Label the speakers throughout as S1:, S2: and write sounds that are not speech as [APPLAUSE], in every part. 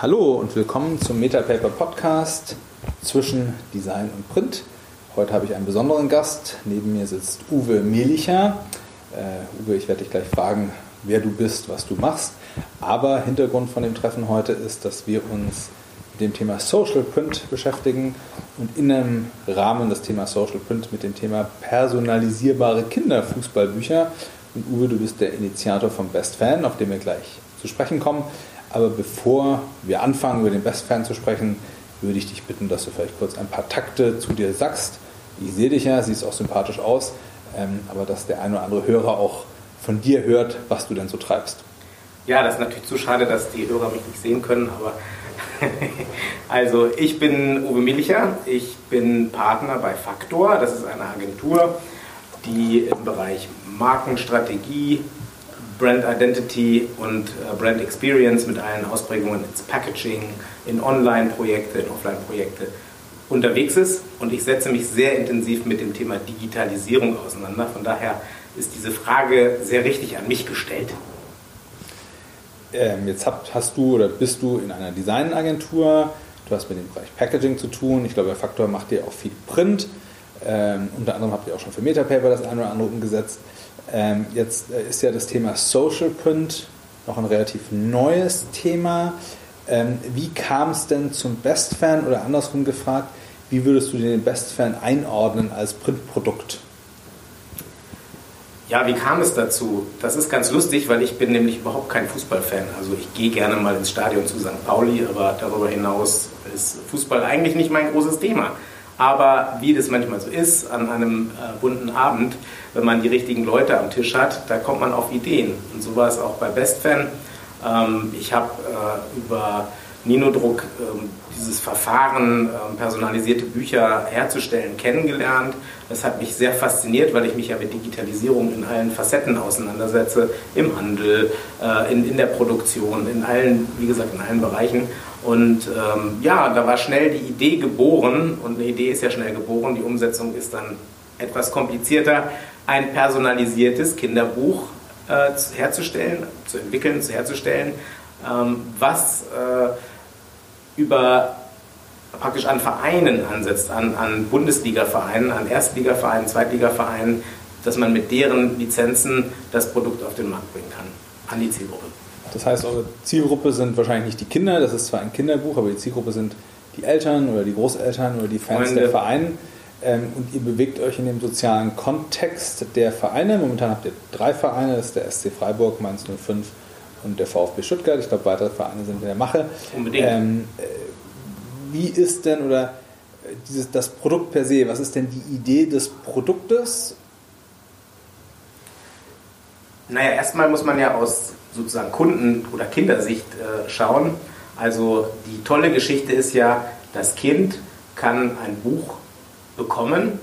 S1: Hallo und willkommen zum Metapaper Podcast zwischen Design und Print. Heute habe ich einen besonderen Gast. Neben mir sitzt Uwe Melicher. Uh, Uwe, ich werde dich gleich fragen, wer du bist, was du machst. Aber Hintergrund von dem Treffen heute ist, dass wir uns mit dem Thema Social Print beschäftigen und in einem Rahmen des Thema Social Print mit dem Thema personalisierbare Kinderfußballbücher. Und Uwe, du bist der Initiator vom Best Fan, auf den wir gleich zu sprechen kommen. Aber bevor wir anfangen, über den Best Fan zu sprechen, würde ich dich bitten, dass du vielleicht kurz ein paar Takte zu dir sagst. Ich sehe dich ja, siehst auch sympathisch aus, ähm, aber dass der ein oder andere Hörer auch von dir hört, was du denn so treibst.
S2: Ja, das ist natürlich zu schade, dass die Hörer mich nicht sehen können, aber [LAUGHS] also ich bin Uwe Milicher, ich bin Partner bei Faktor, das ist eine Agentur, die im Bereich Markenstrategie, Brand Identity und äh, Brand Experience mit allen Ausprägungen ins Packaging, in Online-Projekte, in Offline-Projekte unterwegs ist. Und ich setze mich sehr intensiv mit dem Thema Digitalisierung auseinander. Von daher ist diese Frage sehr richtig an mich gestellt.
S1: Ähm, jetzt habt, hast du oder bist du in einer Designagentur, du hast mit dem Bereich Packaging zu tun. Ich glaube, der Faktor macht dir auch viel Print. Ähm, unter anderem habt ihr auch schon für Metapaper das eine oder andere umgesetzt. Ähm, jetzt äh, ist ja das Thema Social Print noch ein relativ neues Thema. Ähm, wie kam es denn zum Best Fan oder andersrum gefragt, wie würdest du den Best Fan einordnen als Printprodukt?
S2: Ja, wie kam es dazu? Das ist ganz lustig, weil ich bin nämlich überhaupt kein Fußballfan. Also ich gehe gerne mal ins Stadion zu St. Pauli, aber darüber hinaus ist Fußball eigentlich nicht mein großes Thema. Aber wie das manchmal so ist, an einem äh, bunten Abend, wenn man die richtigen Leute am Tisch hat, da kommt man auf Ideen. Und so war es auch bei BestFan. Ähm, ich habe äh, über Ninodruck ähm, dieses Verfahren, ähm, personalisierte Bücher herzustellen, kennengelernt. Das hat mich sehr fasziniert, weil ich mich ja mit Digitalisierung in allen Facetten auseinandersetze, im Handel, äh, in, der Produktion, in allen, wie gesagt, in allen Bereichen. Und ähm, ja, da war schnell die Idee geboren und eine Idee ist ja schnell geboren, die Umsetzung ist dann etwas komplizierter, ein personalisiertes Kinderbuch äh, herzustellen, zu entwickeln, zu herzustellen, ähm, was äh, über praktisch an Vereinen ansetzt, an, an Bundesliga-Vereinen, an Erstligavereinen, Zweitligavereinen, dass man mit deren Lizenzen das Produkt auf den Markt bringen kann, an die Zielgruppe.
S1: Das heißt, eure Zielgruppe sind wahrscheinlich nicht die Kinder, das ist zwar ein Kinderbuch, aber die Zielgruppe sind die Eltern oder die Großeltern oder die Fans Freunde. der Vereine. Ähm, und ihr bewegt euch in dem sozialen Kontext der Vereine. Momentan habt ihr drei Vereine, das ist der SC Freiburg, Mainz 05 und der VfB Stuttgart. Ich glaube, weitere Vereine sind in der Mache.
S2: Unbedingt. Ähm, äh,
S1: wie ist denn oder äh, dieses, das Produkt per se, was ist denn die Idee des Produktes?
S2: Naja, erstmal muss man ja aus sozusagen Kunden- oder Kindersicht äh, schauen. Also die tolle Geschichte ist ja, das Kind kann ein Buch bekommen,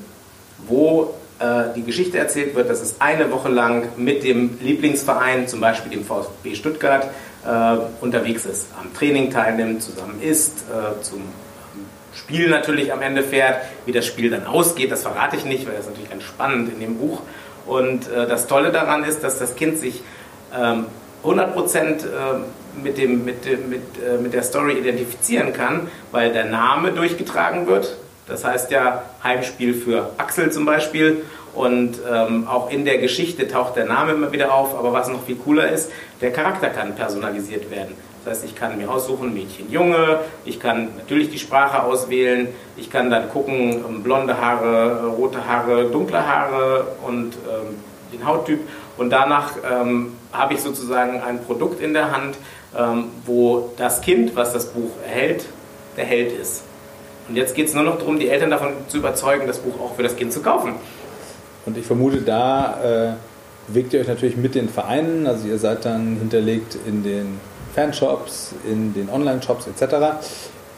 S2: wo äh, die Geschichte erzählt wird, dass es eine Woche lang mit dem Lieblingsverein, zum Beispiel dem VfB Stuttgart, äh, unterwegs ist, am Training teilnimmt, zusammen isst, äh, zum Spiel natürlich am Ende fährt. Wie das Spiel dann ausgeht, das verrate ich nicht, weil das ist natürlich ganz spannend in dem Buch. Und äh, das Tolle daran ist, dass das Kind sich ähm, 100% äh, mit, dem, mit, mit, äh, mit der Story identifizieren kann, weil der Name durchgetragen wird. Das heißt ja Heimspiel für Axel zum Beispiel. Und ähm, auch in der Geschichte taucht der Name immer wieder auf. Aber was noch viel cooler ist, der Charakter kann personalisiert werden. Das heißt, ich kann mir aussuchen, Mädchen, Junge. Ich kann natürlich die Sprache auswählen. Ich kann dann gucken, ähm, blonde Haare, rote Haare, dunkle Haare und ähm, den Hauttyp. Und danach ähm, habe ich sozusagen ein Produkt in der Hand, ähm, wo das Kind, was das Buch erhält, der Held ist. Und jetzt geht es nur noch darum, die Eltern davon zu überzeugen, das Buch auch für das Kind zu kaufen.
S1: Und ich vermute, da äh, bewegt ihr euch natürlich mit den Vereinen, also ihr seid dann hinterlegt in den Fanshops, in den Online-Shops etc.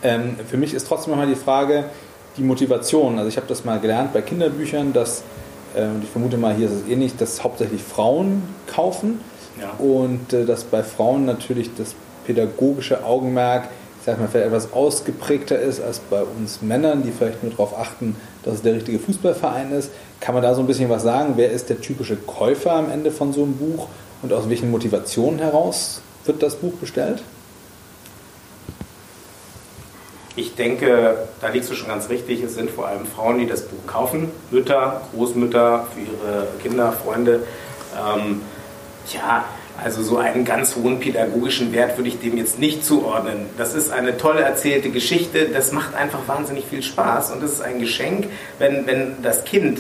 S1: Ähm, für mich ist trotzdem nochmal die Frage, die Motivation. Also ich habe das mal gelernt bei Kinderbüchern, dass äh, und ich vermute mal, hier ist es ähnlich, dass hauptsächlich Frauen kaufen ja. und äh, dass bei Frauen natürlich das pädagogische Augenmerk, sag mal, vielleicht etwas ausgeprägter ist als bei uns Männern, die vielleicht nur darauf achten, dass es der richtige Fußballverein ist. Kann man da so ein bisschen was sagen? Wer ist der typische Käufer am Ende von so einem Buch und aus welchen Motivationen heraus wird das Buch bestellt?
S2: Ich denke, da liegst du schon ganz richtig. Es sind vor allem Frauen, die das Buch kaufen. Mütter, Großmütter für ihre Kinder, Freunde. Ähm, ja, also so einen ganz hohen pädagogischen Wert würde ich dem jetzt nicht zuordnen. Das ist eine tolle erzählte Geschichte, das macht einfach wahnsinnig viel Spaß und es ist ein Geschenk, wenn, wenn das Kind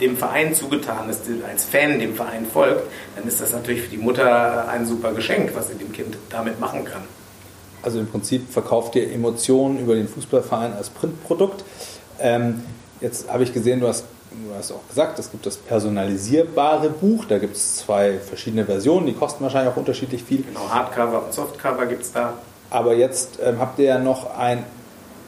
S2: dem Verein zugetan ist, als Fan dem Verein folgt, dann ist das natürlich für die Mutter ein super Geschenk, was sie dem Kind damit machen kann.
S1: Also im Prinzip verkauft ihr Emotionen über den Fußballverein als Printprodukt. Ähm, jetzt habe ich gesehen, du hast du hast auch gesagt, es gibt das personalisierbare Buch. Da gibt es zwei verschiedene Versionen, die kosten wahrscheinlich auch unterschiedlich viel.
S2: Genau, Hardcover und Softcover gibt es da.
S1: Aber jetzt ähm, habt ihr ja noch ein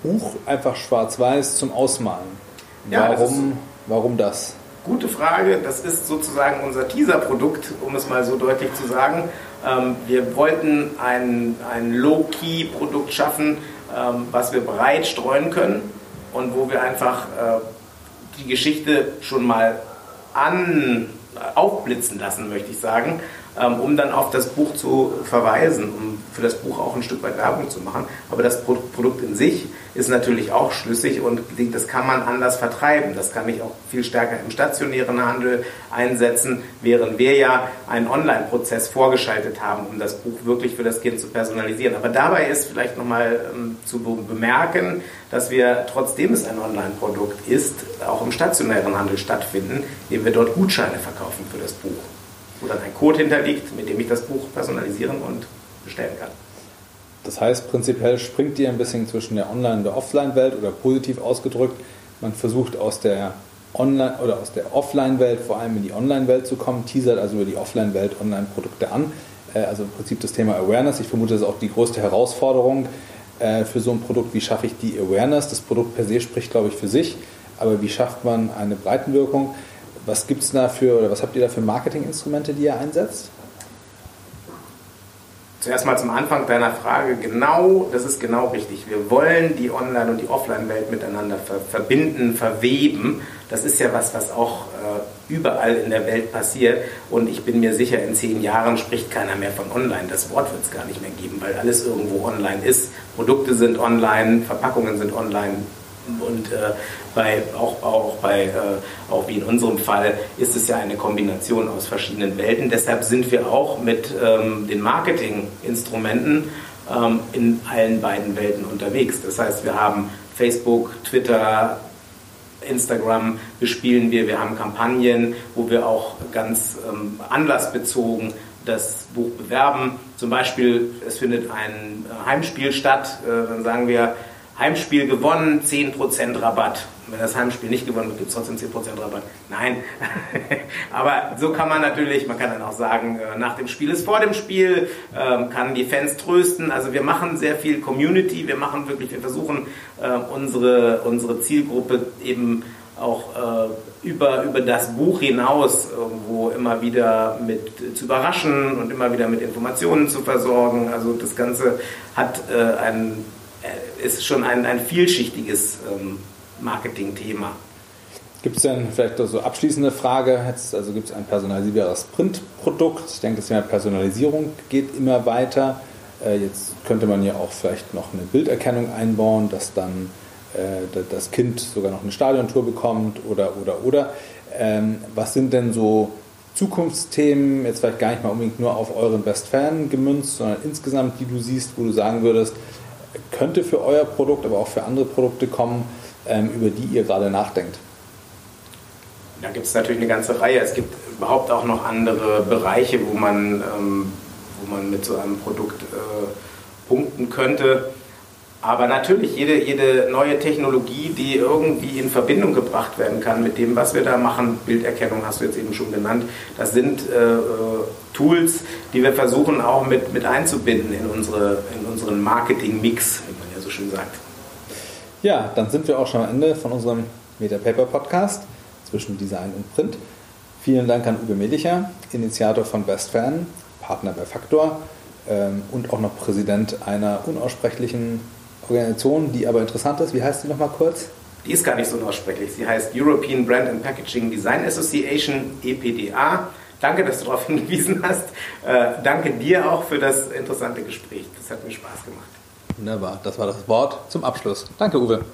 S1: Buch, einfach schwarz-weiß zum Ausmalen. Ja, warum, das warum das?
S2: Gute Frage. Das ist sozusagen unser Teaser-Produkt, um es mal so deutlich zu sagen. Ähm, wir wollten ein, ein Low-Key-Produkt schaffen, ähm, was wir breit streuen können und wo wir einfach äh, die Geschichte schon mal an, aufblitzen lassen, möchte ich sagen, um dann auf das Buch zu verweisen, um für das Buch auch ein Stück weit Werbung zu machen. Aber das Produkt in sich ist natürlich auch schlüssig und das kann man anders vertreiben. Das kann ich auch viel stärker im stationären Handel einsetzen, während wir ja einen Online-Prozess vorgeschaltet haben, um das Buch wirklich für das Kind zu personalisieren. Aber dabei ist vielleicht nochmal ähm, zu bemerken, dass wir, trotzdem es ein Online-Produkt ist, auch im stationären Handel stattfinden, indem wir dort Gutscheine verkaufen für das Buch wo dann ein Code hinterliegt, mit dem ich das Buch personalisieren und bestellen kann.
S1: Das heißt, prinzipiell springt ihr ein bisschen zwischen der Online- und der Offline-Welt oder positiv ausgedrückt, man versucht aus der Online- oder aus der Offline-Welt vor allem in die Online-Welt zu kommen, teasert also über die Offline-Welt Online-Produkte an. Äh, also im Prinzip das Thema Awareness. Ich vermute, das ist auch die größte Herausforderung äh, für so ein Produkt. Wie schaffe ich die Awareness? Das Produkt per se spricht, glaube ich, für sich. Aber wie schafft man eine Breitenwirkung? Was gibt es da für, oder was habt ihr da für Marketinginstrumente, die ihr einsetzt?
S2: Zuerst mal zum Anfang deiner Frage. Genau, das ist genau richtig. Wir wollen die Online- und die Offline-Welt miteinander ver verbinden, verweben. Das ist ja was, was auch äh, überall in der Welt passiert. Und ich bin mir sicher, in zehn Jahren spricht keiner mehr von Online. Das Wort wird es gar nicht mehr geben, weil alles irgendwo online ist. Produkte sind online, Verpackungen sind online, und äh, bei, auch, auch, bei, äh, auch wie in unserem Fall ist es ja eine Kombination aus verschiedenen Welten. Deshalb sind wir auch mit ähm, den Marketinginstrumenten ähm, in allen beiden Welten unterwegs. Das heißt, wir haben Facebook, Twitter, Instagram bespielen wir, wir haben Kampagnen, wo wir auch ganz ähm, anlassbezogen das Buch bewerben. Zum Beispiel, es findet ein Heimspiel statt, äh, dann sagen wir, Heimspiel gewonnen, 10% Rabatt. Wenn das Heimspiel nicht gewonnen wird, gibt es trotzdem 10% Rabatt. Nein. [LAUGHS] Aber so kann man natürlich, man kann dann auch sagen, äh, nach dem Spiel ist vor dem Spiel, ähm, kann die Fans trösten. Also wir machen sehr viel Community, wir machen wirklich, wir versuchen äh, unsere, unsere Zielgruppe eben auch äh, über, über das Buch hinaus irgendwo immer wieder mit zu überraschen und immer wieder mit Informationen zu versorgen. Also das Ganze hat einen äh, ist schon ein, ein vielschichtiges ähm, Marketing-Thema.
S1: Gibt es denn vielleicht so abschließende Frage? Jetzt, also gibt es ein personalisierbares Printprodukt? Ich denke, das Thema Personalisierung geht immer weiter. Äh, jetzt könnte man ja auch vielleicht noch eine Bilderkennung einbauen, dass dann äh, das Kind sogar noch eine Stadiontour bekommt oder oder oder. Ähm, was sind denn so Zukunftsthemen, jetzt vielleicht gar nicht mal unbedingt nur auf euren Best Fan gemünzt, sondern insgesamt, die du siehst, wo du sagen würdest, könnte für euer Produkt, aber auch für andere Produkte kommen, ähm, über die ihr gerade nachdenkt?
S2: Da gibt es natürlich eine ganze Reihe. Es gibt überhaupt auch noch andere Bereiche, wo man, ähm, wo man mit so einem Produkt äh, punkten könnte. Aber natürlich, jede, jede neue Technologie, die irgendwie in Verbindung gebracht werden kann mit dem, was wir da machen, Bilderkennung hast du jetzt eben schon genannt, das sind äh, Tools, die wir versuchen auch mit, mit einzubinden in, unsere, in unseren Marketing-Mix, wie man ja so schön sagt.
S1: Ja, dann sind wir auch schon am Ende von unserem Metapaper Podcast zwischen Design und Print. Vielen Dank an Uwe Melicher, Initiator von BestFan, Partner bei Faktor ähm, und auch noch Präsident einer unaussprechlichen Organisation, die aber interessant ist. Wie heißt die nochmal kurz?
S2: Die ist gar nicht so unaussprechlich. Sie heißt European Brand and Packaging Design Association, EPDA. Danke, dass du darauf [LAUGHS] hingewiesen hast. Äh, danke dir auch für das interessante Gespräch. Das hat mir Spaß gemacht.
S1: Wunderbar, das war das Wort zum Abschluss. Danke, Uwe.